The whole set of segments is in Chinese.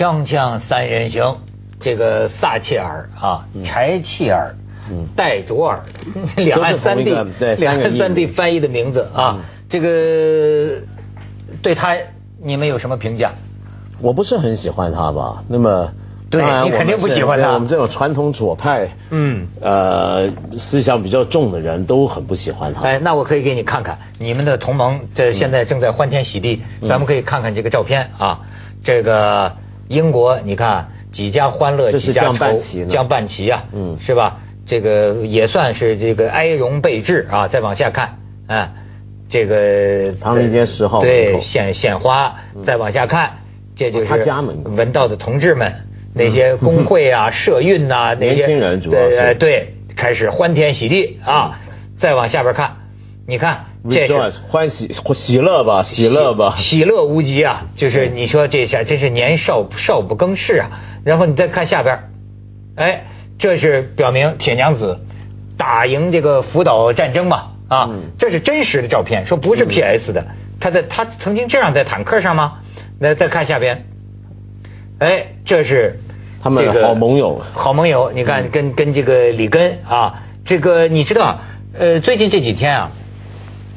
锵锵三人行，这个撒切尔啊，柴契尔，戴卓尔，两岸三地，两岸三地翻译的名字啊，这个对他你们有什么评价？我不是很喜欢他吧？那么，对你肯定不喜欢他。我们这种传统左派，嗯，呃，思想比较重的人都很不喜欢他。哎，那我可以给你看看你们的同盟，这现在正在欢天喜地，咱们可以看看这个照片啊，这个。英国，你看几家欢乐几家愁，将半旗啊，嗯，是吧？这个也算是这个哀荣备至啊。再往下看，啊，这个唐人街十号对献献花。再往下看，这就是他家门文道的同志们，那些工会啊、社运呐，那些年轻人主要对，开始欢天喜地啊。再往下边看，你看。这是欢喜喜乐吧，喜乐吧，喜乐无极啊！就是你说这下真是年少少不更事啊。然后你再看下边，哎，这是表明铁娘子打赢这个福岛战争嘛啊，这是真实的照片，说不是 P S 的。他在他曾经这样在坦克上吗？那再看下边，哎，这是他们好盟友，好盟友。你看跟跟这个里根啊，这个你知道呃，最近这几天啊。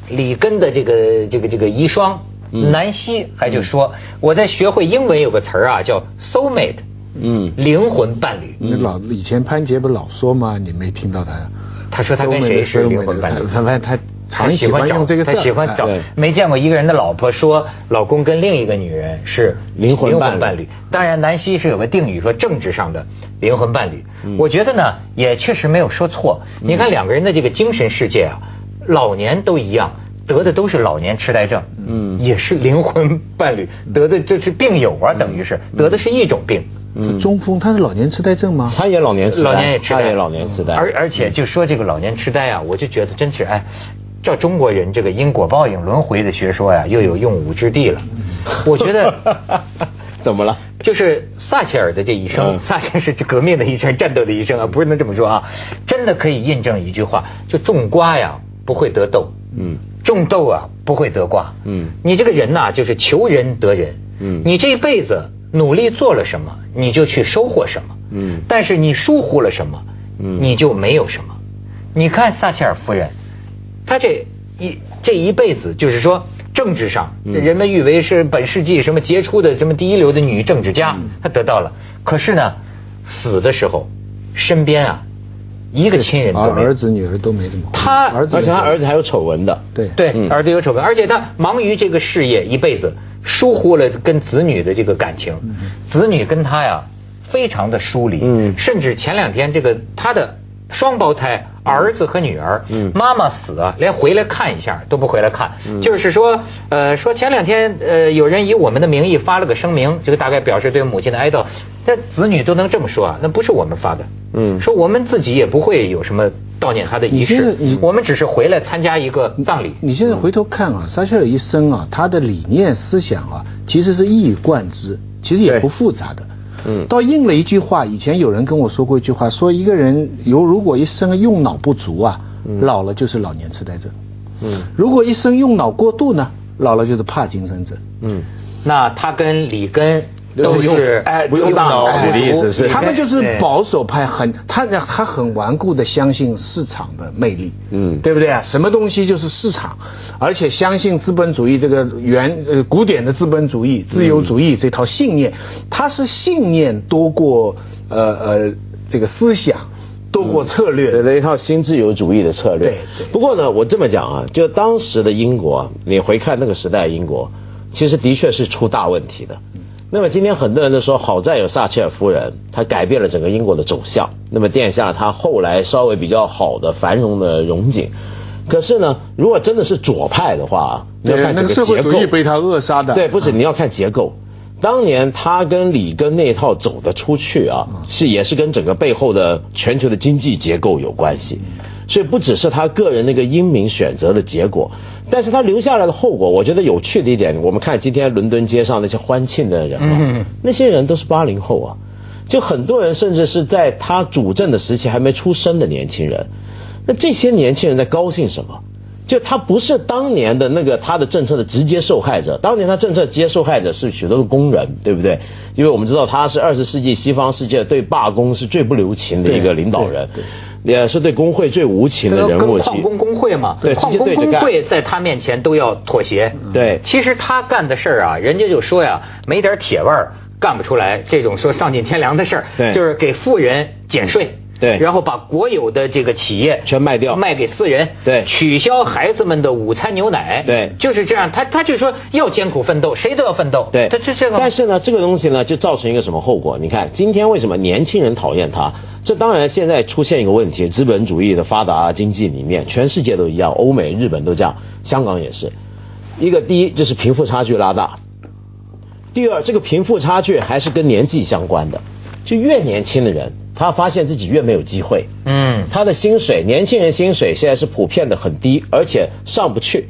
里根的这个这个这个遗孀南希还就说，我在学会英文有个词儿啊，叫 soul mate，嗯，灵魂伴侣。那老以前潘杰不老说吗？你没听到他？他说他跟谁是灵魂伴侣？他他他常喜欢用这个他喜欢找没见过一个人的老婆说老公跟另一个女人是灵魂伴侣。当然南希是有个定语说政治上的灵魂伴侣。我觉得呢也确实没有说错。你看两个人的这个精神世界啊。老年都一样，得的都是老年痴呆症，嗯，也是灵魂伴侣得的，这是病友啊，等于是得的是一种病。嗯，中风他是老年痴呆症吗？他也老年痴呆，老年也痴呆，老年痴呆。而而且就说这个老年痴呆啊，我就觉得真是哎，照中国人这个因果报应轮回的学说呀，又有用武之地了。我觉得 怎么了？就是撒切尔的这一生，撒切尔是革命的一生，战斗的一生啊，不是能这么说啊？真的可以印证一句话，就种瓜呀。不会得豆，嗯，种豆啊不会得瓜，嗯，你这个人呐就是求人得人，嗯，你这一辈子努力做了什么，你就去收获什么，嗯，但是你疏忽了什么，嗯，你就没有什么。你看撒切尔夫人，她这一这一辈子就是说政治上，人们誉为是本世纪什么杰出的什么第一流的女政治家，她得到了，可是呢，死的时候身边啊。一个亲人都没，儿子女儿都没这么。他而且他儿子还有丑闻的，对。对，儿子有丑闻，而且他忙于这个事业一辈子，疏忽了跟子女的这个感情，子女跟他呀非常的疏离，嗯，甚至前两天这个他的双胞胎儿子和女儿，嗯，妈妈死啊，连回来看一下都不回来看，就是说，呃，说前两天呃有人以我们的名义发了个声明，这个大概表示对母亲的哀悼，但子女都能这么说啊，那不是我们发的。嗯，说我们自己也不会有什么悼念他的仪式，我们只是回来参加一个葬礼。你现在回头看啊，撒切尔一生啊，他的理念思想啊，其实是一以贯之，其实也不复杂的。嗯，倒应了一句话，以前有人跟我说过一句话，说一个人有如果一生用脑不足啊，老了就是老年痴呆症。嗯，如果一生用脑过度呢，老了就是帕金森症。嗯，那他跟里根。都是哎，不用大脑的意思是，他们就是保守派，很他他很顽固的相信市场的魅力，嗯，对不对啊？什么东西就是市场，而且相信资本主义这个原呃古典的资本主义自由主义这套信念，他是信念多过呃呃这个思想多过策略的一套新自由主义的策略。对，不过呢，我这么讲啊，就当时的英国，你回看那个时代英国，其实的确是出大问题的。那么今天很多人都说，好在有撒切尔夫人，她改变了整个英国的走向。那么殿下他后来稍微比较好的繁荣的荣景。可是呢，如果真的是左派的话，你要看这个结构。被他扼杀的。对，不是你要看结构。当年他跟里根那一套走得出去啊，是也是跟整个背后的全球的经济结构有关系。所以不只是他个人那个英明选择的结果。但是他留下来的后果，我觉得有趣的一点，我们看今天伦敦街上那些欢庆的人啊，那些人都是八零后啊，就很多人甚至是在他主政的时期还没出生的年轻人，那这些年轻人在高兴什么？就他不是当年的那个他的政策的直接受害者，当年他政策直接受害者是许多的工人，对不对？因为我们知道他是二十世纪西方世界对罢工是最不留情的一个领导人，也是对工会最无情的人物。矿工工会嘛，对，矿工工会在他面前都要妥协。对，其实他干的事儿啊，人家就说呀，没点铁味儿干不出来这种说丧尽天良的事儿，就是给富人减税。对，然后把国有的这个企业全卖掉，卖给私人。对，取消孩子们的午餐牛奶。对，就是这样。他他就说要艰苦奋斗，谁都要奋斗。对，他这这个。但是呢，这个东西呢，就造成一个什么后果？你看，今天为什么年轻人讨厌他？这当然现在出现一个问题：资本主义的发达经济里面，全世界都一样，欧美、日本都这样，香港也是。一个第一就是贫富差距拉大，第二这个贫富差距还是跟年纪相关的，就越年轻的人。他发现自己越没有机会，嗯，他的薪水，年轻人薪水现在是普遍的很低，而且上不去。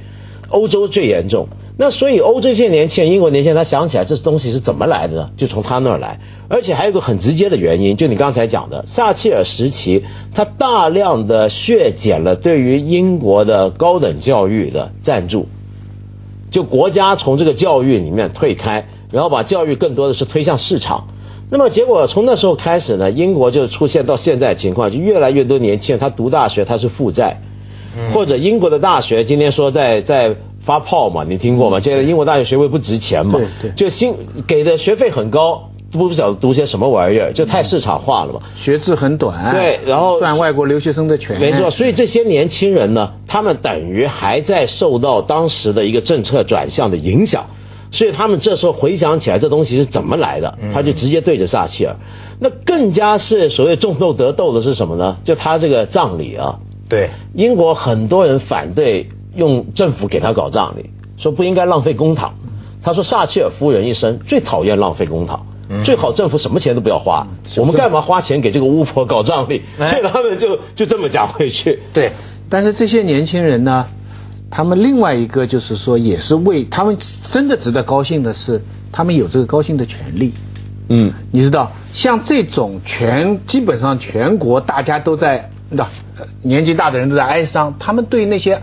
欧洲最严重，那所以欧洲这些年轻人，英国年轻人，他想起来这东西是怎么来的呢？就从他那儿来，而且还有个很直接的原因，就你刚才讲的，撒切尔时期，他大量的削减了对于英国的高等教育的赞助，就国家从这个教育里面退开，然后把教育更多的是推向市场。那么结果从那时候开始呢，英国就出现到现在情况，就越来越多年轻人他读大学他是负债，或者英国的大学今天说在在发泡嘛，你听过吗？现在英国大学学位不值钱嘛，就新给的学费很高，不晓得读些什么玩意儿，就太市场化了嘛，学制很短，对，然后赚外国留学生的钱，没错，所以这些年轻人呢，他们等于还在受到当时的一个政策转向的影响。所以他们这时候回想起来，这东西是怎么来的，他就直接对着撒切尔。那更加是所谓种豆得豆的是什么呢？就他这个葬礼啊，对，英国很多人反对用政府给他搞葬礼，说不应该浪费公帑。他说撒切尔夫人一生最讨厌浪费公帑，最好政府什么钱都不要花，我们干嘛花钱给这个巫婆搞葬礼？所以他们就就这么讲回去。对，但是这些年轻人呢？他们另外一个就是说，也是为他们真的值得高兴的是，他们有这个高兴的权利。嗯，你知道，像这种全基本上全国大家都在，那年纪大的人都在哀伤，他们对那些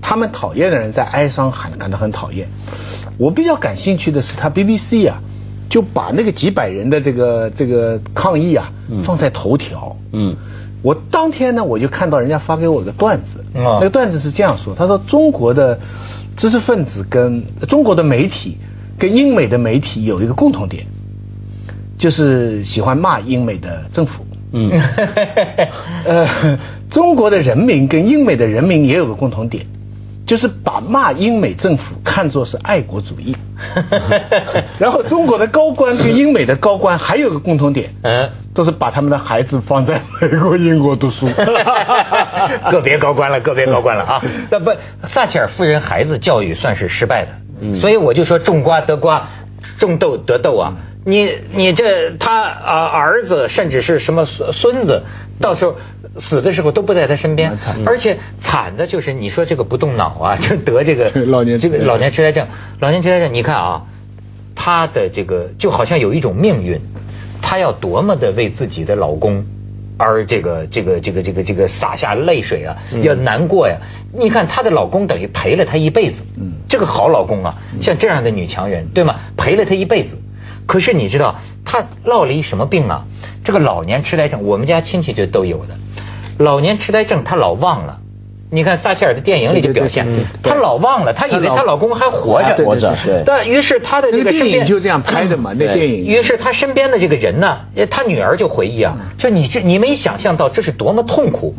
他们讨厌的人在哀伤，喊感到很讨厌。我比较感兴趣的是，他 BBC 啊，就把那个几百人的这个这个抗议啊放在头条。嗯。我当天呢，我就看到人家发给我个段子，那个段子是这样说：他说中国的知识分子跟中国的媒体跟英美的媒体有一个共同点，就是喜欢骂英美的政府。嗯，呃，中国的人民跟英美的人民也有个共同点。就是把骂英美政府看作是爱国主义，然后中国的高官跟英美的高官还有个共同点，嗯，都是把他们的孩子放在美国、英国读书，个别高官了，个别高官了啊。那不，撒切尔夫人孩子教育算是失败的，所以我就说种瓜得瓜，种豆得豆啊。你你这他啊儿子甚至是什么孙孙子，到时候死的时候都不在他身边，而且惨的就是你说这个不动脑啊，就得这个老年这个老年痴呆症，老年痴呆症，你看啊，他的这个就好像有一种命运，他要多么的为自己的老公而这个这个这个这个这个洒下泪水啊，要难过呀。你看她的老公等于陪了她一辈子，嗯，这个好老公啊，像这样的女强人，对吗？陪了她一辈子。可是你知道他落了一什么病啊？这个老年痴呆症，我们家亲戚就都有的。老年痴呆症，他老忘了。你看撒切尔的电影里就表现，她老忘了，她以为她老公还活着。活着，对。但于是她的那个电影就这样拍的嘛，那电影。于是她身边的这个人呢，她女儿就回忆啊，就你这你没想象到这是多么痛苦，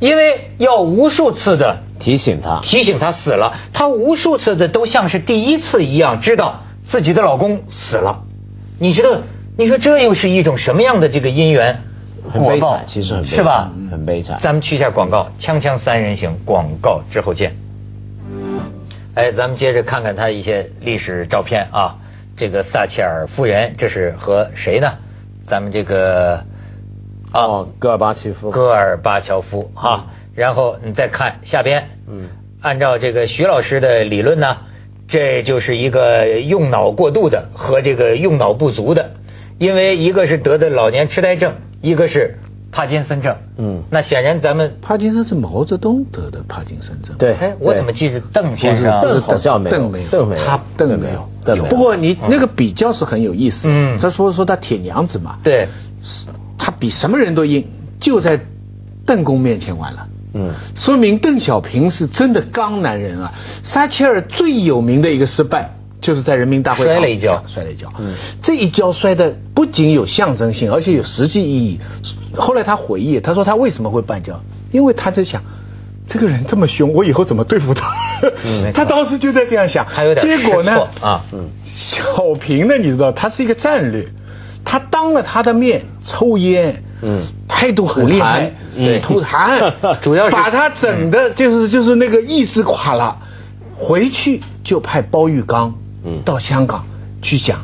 因为要无数次的提醒她，提醒她死了，她无数次的都像是第一次一样知道自己的老公死了。你知道，你说这又是一种什么样的这个姻缘？很悲惨，其实很是吧？很悲惨。咱们去一下广告，锵锵三人行，广告之后见。哎，咱们接着看看他一些历史照片啊。这个撒切尔夫人，这是和谁呢？咱们这个啊，戈尔巴乔夫。戈尔巴乔夫哈。然后你再看下边，嗯，按照这个徐老师的理论呢。这就是一个用脑过度的和这个用脑不足的，因为一个是得的老年痴呆症，一个是帕金森症。嗯，那显然咱们帕金森是毛泽东得的帕金森症。对，哎，我怎么记着邓先生？邓好像没有，邓没有，邓没有，他邓没有，邓没有。不过你那个比较是很有意思。嗯，他说说他铁娘子嘛。对，他比什么人都硬，就在邓公面前完了。嗯，说明邓小平是真的刚男人啊。撒切尔最有名的一个失败，就是在人民大会摔了一跤，摔了一跤。嗯，这一跤摔的不仅有象征性，而且有实际意义。后来他回忆，他说他为什么会绊跤？因为他在想，这个人这么凶，我以后怎么对付他？嗯，他当时就在这样想。还有点结果呢？啊，嗯，小平呢？你知道，他是一个战略，他当了他的面抽烟。嗯，态度很厉害，吐痰，主要是把他整的，就是就是那个意志垮了。回去就派包玉刚，嗯，到香港去讲，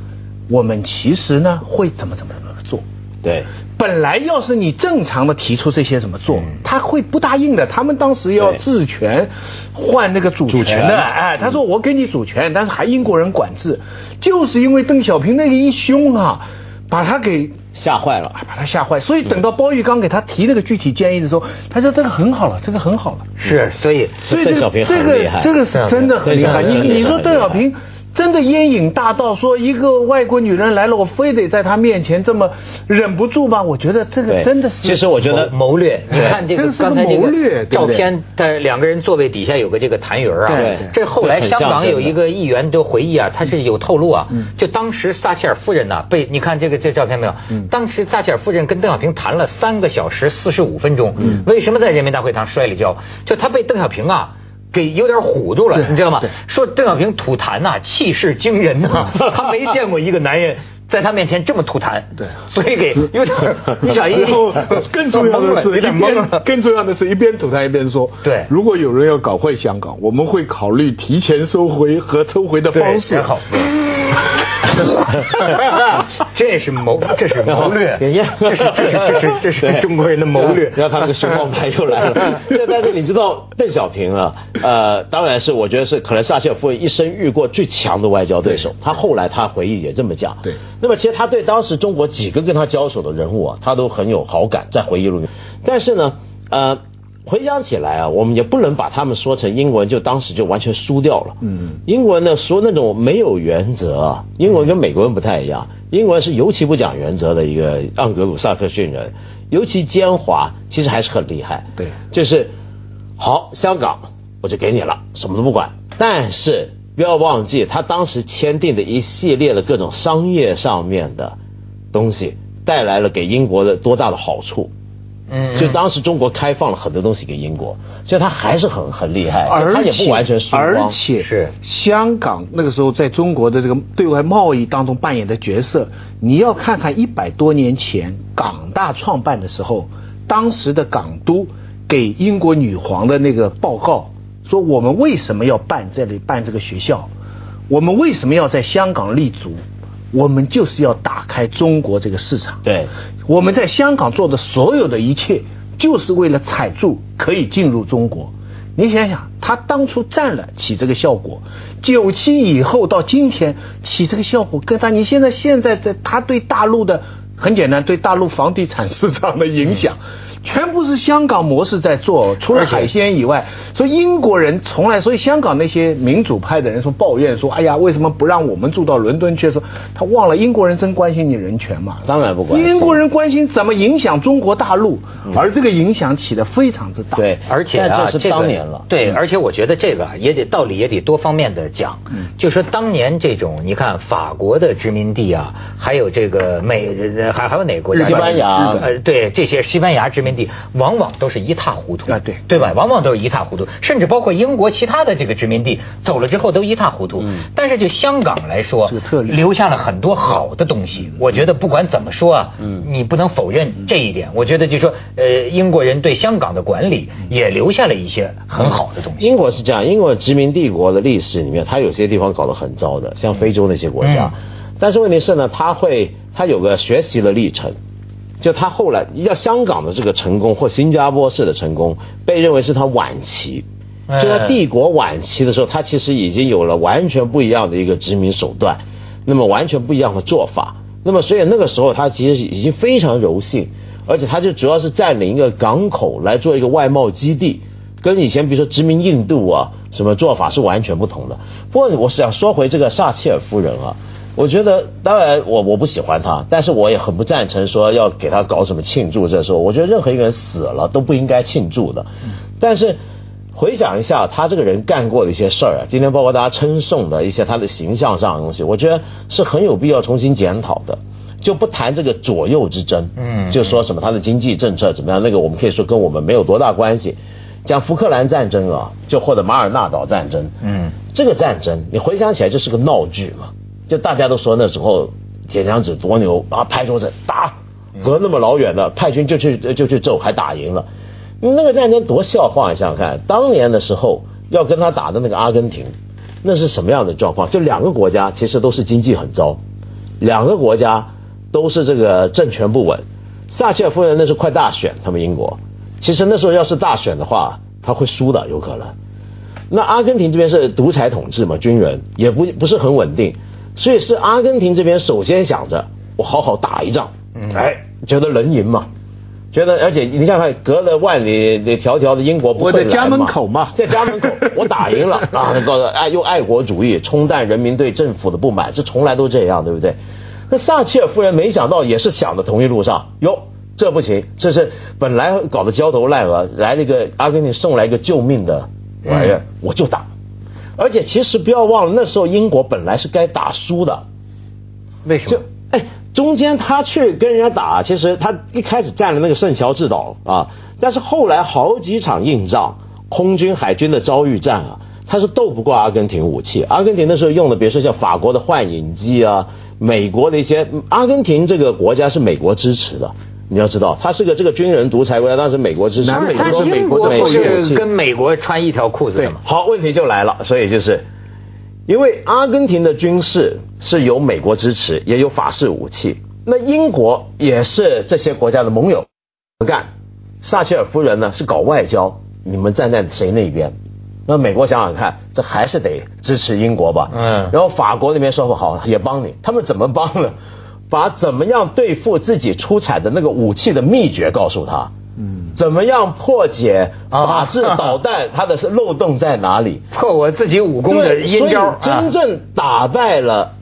我们其实呢会怎么怎么怎么做。对，本来要是你正常的提出这些怎么做，他会不答应的。他们当时要治权，换那个主权的，哎，他说我给你主权，但是还英国人管制，就是因为邓小平那个一凶啊，把他给。吓坏了，把他吓坏，所以等到包玉刚给他提那个具体建议的时候，他说这个很好了，这个很好了。是，所以所以邓小平很厉害，这个是真的很厉害。你你说邓小平。真的烟瘾大到说一个外国女人来了，我非得在她面前这么忍不住吗？我觉得这个真的是，其实我觉得谋略。你看这个刚才这个照片，在两个人座位底下有个这个痰盂啊。这后来香港有一个议员都回忆啊，他是有透露啊。就当时撒切尔夫人呢，被你看这个这照片没有？当时撒切尔夫人跟邓小平谈了三个小时四十五分钟。为什么在人民大会堂摔了跤？就他被邓小平啊。给有点唬住了，你知道吗？说邓小平吐痰呐，气势惊人呐，他没见过一个男人在他面前这么吐痰，对，所以给有点你想一更重要的是，一边更重要的是一边吐痰一边说，对，如果有人要搞坏香港，我们会考虑提前收回和抽回的方式。好。这是谋，这是谋略，这是这是这是这是中国人的谋略。然后他那个熊猫牌又来了。但是你知道邓小平啊，呃，当然是我觉得是可能撒切尔夫人一生遇过最强的外交对手。他后来他回忆也这么讲。对。那么其实他对当时中国几个跟他交手的人物啊，他都很有好感，在回忆录里。但是呢，呃。回想起来啊，我们也不能把他们说成英文，就当时就完全输掉了。嗯，英文呢说那种没有原则啊，英文跟美国人不太一样，英文是尤其不讲原则的一个盎格鲁撒克逊人，尤其奸猾，其实还是很厉害。对，就是好，香港我就给你了，什么都不管。但是不要忘记，他当时签订的一系列的各种商业上面的东西，带来了给英国的多大的好处。嗯，就当时中国开放了很多东西给英国，所以他还是很很厉害，他也不完全输而且是香港那个时候在中国的这个对外贸易当中扮演的角色，你要看看一百多年前港大创办的时候，当时的港督给英国女皇的那个报告，说我们为什么要办这里办这个学校，我们为什么要在香港立足。我们就是要打开中国这个市场。对，我们在香港做的所有的一切，就是为了踩住可以进入中国。你想想，他当初占了起这个效果，九七以后到今天起这个效果，跟他你现在现在在他对大陆的很简单，对大陆房地产市场的影响。全部是香港模式在做，除了海鲜以外，所以英国人从来，所以香港那些民主派的人说抱怨说，哎呀，为什么不让我们住到伦敦去？说他忘了英国人真关心你人权嘛？当然不关心。英国人关心怎么影响中国大陆，而这个影响起的非常之大。对，而且啊，这是当年了。对，而且我觉得这个也得道理也得多方面的讲。嗯，就说当年这种，你看法国的殖民地啊，还有这个美，还还有哪个国家？西班牙。呃，对，这些西班牙殖民地往往。都是一塌糊涂啊，对对吧？往往都是一塌糊涂，甚至包括英国其他的这个殖民地走了之后都一塌糊涂。但是就香港来说，留下了很多好的东西。我觉得不管怎么说啊，嗯你不能否认这一点。我觉得就说，呃，英国人对香港的管理也留下了一些很好的东西。英国是这样，英国殖民帝国的历史里面，它有些地方搞得很糟的，像非洲那些国家。但是问题是呢，它会，它有个学习的历程。就他后来要香港的这个成功或新加坡式的成功，被认为是他晚期。就在帝国晚期的时候，他其实已经有了完全不一样的一个殖民手段，那么完全不一样的做法。那么所以那个时候他其实已经非常柔性，而且他就主要是占领一个港口来做一个外贸基地，跟以前比如说殖民印度啊什么做法是完全不同的。不过我想说回这个撒切尔夫人啊。我觉得，当然我我不喜欢他，但是我也很不赞成说要给他搞什么庆祝。这时候，我觉得任何一个人死了都不应该庆祝的。但是回想一下他这个人干过的一些事儿啊，今天包括大家称颂的一些他的形象上的东西，我觉得是很有必要重新检讨的。就不谈这个左右之争，嗯，就说什么他的经济政策怎么样，那个我们可以说跟我们没有多大关系。讲福克兰战争啊，就或者马尔纳岛战争，嗯，这个战争你回想起来就是个闹剧嘛。就大家都说那时候铁娘子多牛啊，拍桌子打，隔那么老远的派军就去就去揍，还打赢了。那个战争多笑话，你想想看，当年的时候要跟他打的那个阿根廷，那是什么样的状况？就两个国家其实都是经济很糟，两个国家都是这个政权不稳。撒切尔夫人那是快大选，他们英国其实那时候要是大选的话，他会输的，有可能。那阿根廷这边是独裁统治嘛，军人也不不是很稳定。所以是阿根廷这边首先想着我好好打一仗，哎，觉得能赢嘛，觉得而且你想想看，隔了万里那迢迢的英国不会在家门口嘛，在家门口 我打赢了。啊，告诉哎用爱国主义冲淡人民对政府的不满，这从来都这样，对不对？那撒切尔夫人没想到也是想的同一路上，哟，这不行，这是本来搞得焦头烂额，来了一个阿根廷送来一个救命的玩意儿，我就打。而且其实不要忘了，那时候英国本来是该打输的，为什么？就哎，中间他去跟人家打，其实他一开始占了那个圣乔治岛啊，但是后来好几场硬仗，空军、海军的遭遇战啊，他是斗不过阿根廷武器。阿根廷那时候用的，比如说像法国的幻影机啊，美国的一些，阿根廷这个国家是美国支持的。你要知道，他是个这个军人独裁国家，当时美国支持，南美都是美国的是跟美国穿一条裤子的嘛。好，问题就来了，所以就是，因为阿根廷的军事是由美国支持，也有法式武器，那英国也是这些国家的盟友，不干。撒切尔夫人呢是搞外交，你们站在谁那边？那美国想想看，这还是得支持英国吧。嗯。然后法国那边说不好，也帮你，他们怎么帮呢？把怎么样对付自己出产的那个武器的秘诀告诉他，嗯，怎么样破解法制导弹，它的是漏洞在哪里？破我自己武功的阴招，真正打败了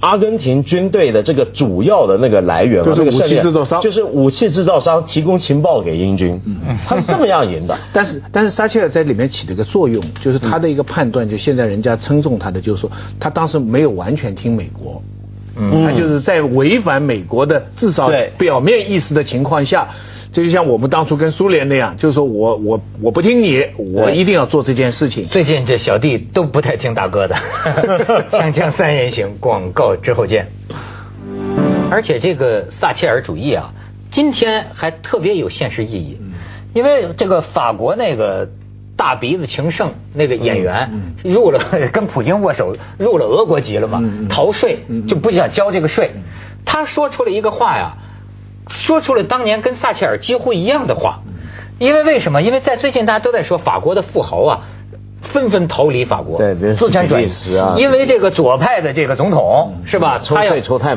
阿根廷军队的这个主要的那个来源，就是武器制造商，就是武器制造商提供情报给英军，嗯，他是这么样赢的。但是但是撒切尔在里面起了一个作用，就是他的一个判断，就现在人家称颂他的，就是说他当时没有完全听美国。嗯，他就是在违反美国的至少表面意思的情况下，这就像我们当初跟苏联那样，就是说我我我不听你，我一定要做这件事情。最近这小弟都不太听大哥的，锵锵三人行，广告之后见。而且这个撒切尔主义啊，今天还特别有现实意义，因为这个法国那个。大鼻子情圣那个演员入了 跟普京握手入了俄国籍了嘛？逃税就不想交这个税。他说出了一个话呀，说出了当年跟撒切尔几乎一样的话。因为为什么？因为在最近大家都在说法国的富豪啊，纷纷逃离法国，对资产转移啊。因为这个左派的这个总统是吧？他要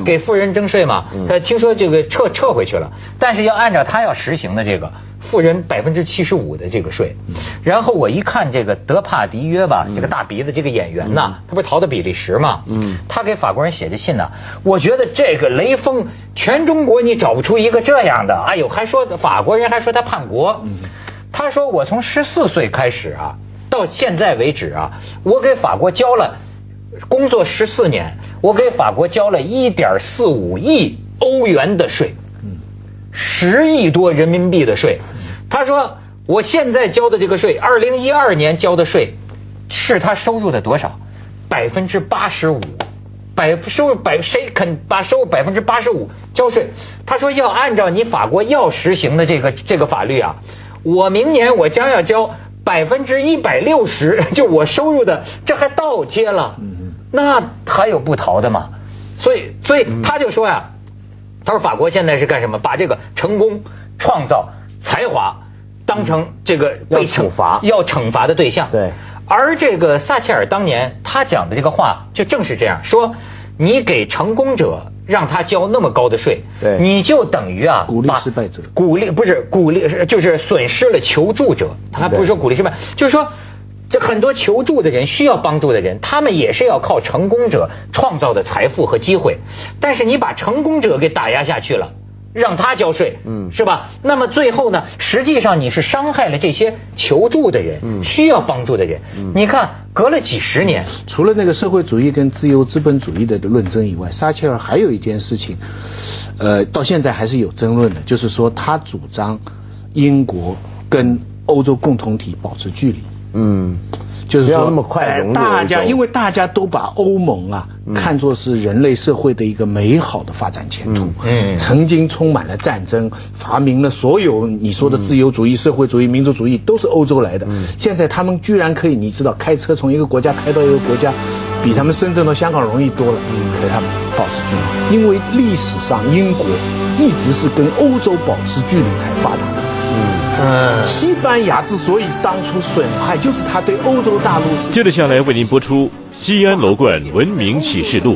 给富人征税嘛？他听说这个撤撤回去了，但是要按照他要实行的这个。富人百分之七十五的这个税，然后我一看这个德帕迪约吧，这个大鼻子这个演员呐，他不是逃到比利时嘛？嗯，他给法国人写的信呢，我觉得这个雷锋，全中国你找不出一个这样的，哎呦，还说法国人还说他叛国，他说我从十四岁开始啊，到现在为止啊，我给法国交了工作十四年，我给法国交了一点四五亿欧元的税，十亿多人民币的税。他说：“我现在交的这个税，二零一二年交的税，是他收入的多少？百分之八十五，百收入百谁肯把收入百分之八十五交税？他说要按照你法国要实行的这个这个法律啊，我明年我将要交百分之一百六十，就我收入的，这还倒贴了，那还有不逃的吗？所以，所以他就说呀，他说法国现在是干什么？把这个成功创造。”才华当成这个被惩罚要惩罚的对象，对。而这个撒切尔当年他讲的这个话，就正是这样说：你给成功者让他交那么高的税，对，你就等于啊，鼓励失败者，鼓励不是鼓励是就是损失了求助者，他还不是说鼓励失败，就是说。这很多求助的人，需要帮助的人，他们也是要靠成功者创造的财富和机会。但是你把成功者给打压下去了，让他交税，嗯，是吧？那么最后呢，实际上你是伤害了这些求助的人，嗯，需要帮助的人。嗯你看，隔了几十年，除了那个社会主义跟自由资本主义的论争以外，撒切尔还有一件事情，呃，到现在还是有争论的，就是说他主张英国跟欧洲共同体保持距离。嗯，就是说那么快大家因为大家都把欧盟啊看作是人类社会的一个美好的发展前途。嗯，曾经充满了战争，发明了所有你说的自由主义、社会主义、民族主义都是欧洲来的。嗯，现在他们居然可以，你知道，开车从一个国家开到一个国家，比他们深圳到香港容易多了。嗯，和他们保持距离，因为历史上英国一直是跟欧洲保持距离才发达的。嗯，西班牙之所以当初损害，就是他对欧洲大陆。接着下来为您播出《西安楼冠文明启示录》。